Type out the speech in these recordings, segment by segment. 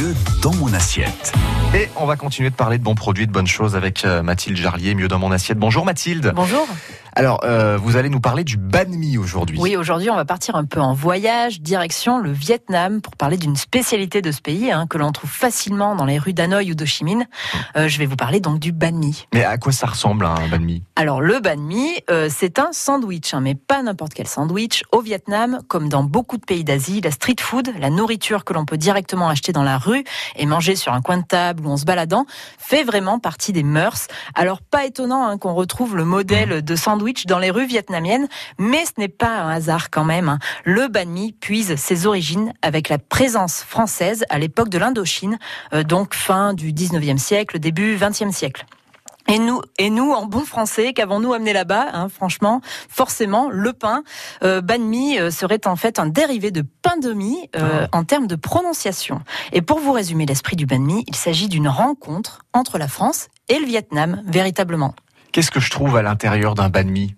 mieux dans mon assiette. Et on va continuer de parler de bons produits, de bonnes choses avec euh, Mathilde Jarlier, mieux dans mon assiette. Bonjour Mathilde. Bonjour. Alors, euh, vous allez nous parler du banh mi aujourd'hui. Oui, aujourd'hui, on va partir un peu en voyage, direction le Vietnam, pour parler d'une spécialité de ce pays hein, que l'on trouve facilement dans les rues d'Hanoï ou d'Ho Chi Minh. Euh, je vais vous parler donc du banh mi. Mais à quoi ça ressemble un banh mi? Alors, le banh mi, euh, c'est un sandwich, hein, mais pas n'importe quel sandwich. Au Vietnam, comme dans beaucoup de pays d'Asie, la street food, la nourriture que l'on peut directement acheter dans la rue et manger sur un coin de table ou en se baladant, fait vraiment partie des mœurs. Alors, pas étonnant hein, qu'on retrouve le modèle de sandwich dans les rues vietnamiennes, mais ce n'est pas un hasard quand même. hein. Le banh mi puise ses origines avec la présence française à l'époque de l'Indochine, euh, donc fin du 19e siècle, début 20e siècle. Et nous, et nous, en bon français, qu'avons-nous amené là-bas hein, Franchement, forcément, le pain, euh, banh mi euh, serait en fait un dérivé de pain de mie euh, en termes de prononciation. Et pour vous résumer l'esprit du banh mi, il s'agit d'une rencontre entre la France et le Vietnam, véritablement. Qu'est-ce que je trouve à l'intérieur d'un banh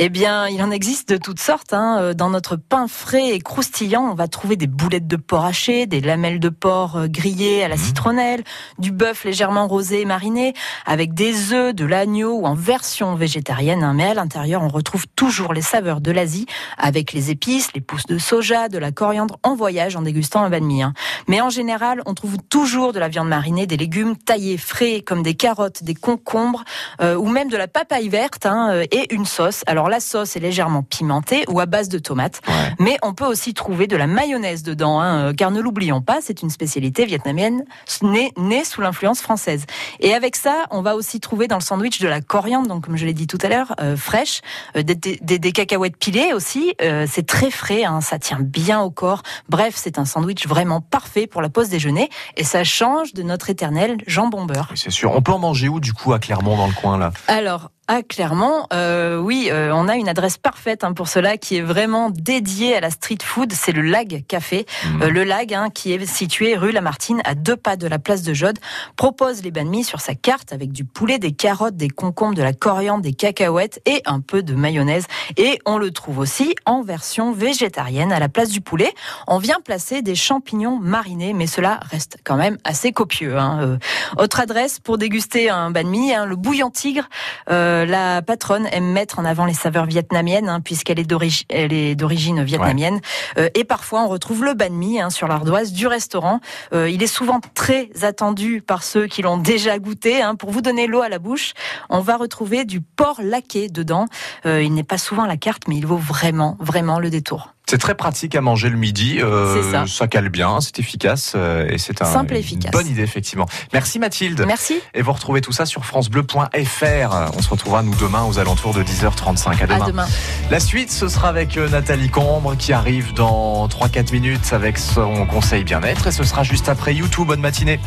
Eh bien, il en existe de toutes sortes. hein. Euh, Dans notre pain frais et croustillant, on va trouver des boulettes de porc haché, des lamelles de porc euh, grillées à la citronnelle, du bœuf légèrement rosé et mariné, avec des œufs, de l'agneau ou en version végétarienne. hein. Mais à l'intérieur, on retrouve toujours les saveurs de l'Asie, avec les épices, les pousses de soja, de la coriandre en voyage en dégustant un banh mi. hein. Mais en général, on trouve toujours de la viande marinée, des légumes taillés frais comme des carottes, des concombres euh, ou même de la papaye verte hein, euh, et une sauce. Alors la sauce est légèrement pimentée ou à base de tomates, Ouais. mais on peut aussi trouver de la mayonnaise dedans, hein, euh, car ne l'oublions pas, c'est une spécialité vietnamienne née, née sous l'influence française. Et avec ça, on va aussi trouver dans le sandwich de la coriandre, donc comme je l'ai dit tout à l'heure, euh, fraîche, euh, des, des- des cacahuètes pilées aussi. euh, c'est très frais, hein, ça tient bien au corps. Bref, c'est un sandwich vraiment parfait pour la pause déjeuner et ça change de notre éternel jambon beurre. Oui, c'est sûr. On peut en manger où du coup à Clermont dans le coin là? Alors, à Clermont, euh, oui, euh, on a une adresse parfaite hein, pour cela qui est vraiment dédiée à la street food. C'est le Lag Café. Mhm. Euh, le Lag, hein, qui est situé rue Lamartine, à deux pas de la place de Jode, propose les banh mi sur sa carte avec du poulet, des carottes, des concombres, de la coriandre, des cacahuètes et un peu de mayonnaise. Et on le trouve aussi en version végétarienne à la place du poulet. On vient placer des champignons marinés, mais cela reste quand même assez copieux. Hein. Euh, autre adresse pour déguster un banh mi, hein, le bouillon tigre. Euh, la patronne aime mettre en avant les saveurs vietnamiennes, hein, puisqu'elle est d'origine, vietnamienne. Euh, et parfois, on retrouve le banh mi hein, sur l'ardoise du restaurant. Euh, il est souvent très attendu par ceux qui l'ont déjà goûté. Hein. Pour vous donner l'eau à la bouche, on va retrouver du porc laqué dedans. Euh, il n'est pas souvent à la carte, mais il vaut vraiment, vraiment le détour. C'est très pratique à manger le midi. euh, C'est ça. cale bien, c'est efficace euh, et c'est un, Simple et une efficace. bonne idée effectivement. Merci Mathilde. Merci. Et vous retrouvez tout ça sur francebleu.fr. On se retrouvera nous demain aux alentours de 10h35. À demain. À demain. La suite, ce sera avec euh, Nathalie Combre qui arrive dans 3-4 minutes avec son conseil bien-être et ce sera juste après YouTube. Bonne matinée.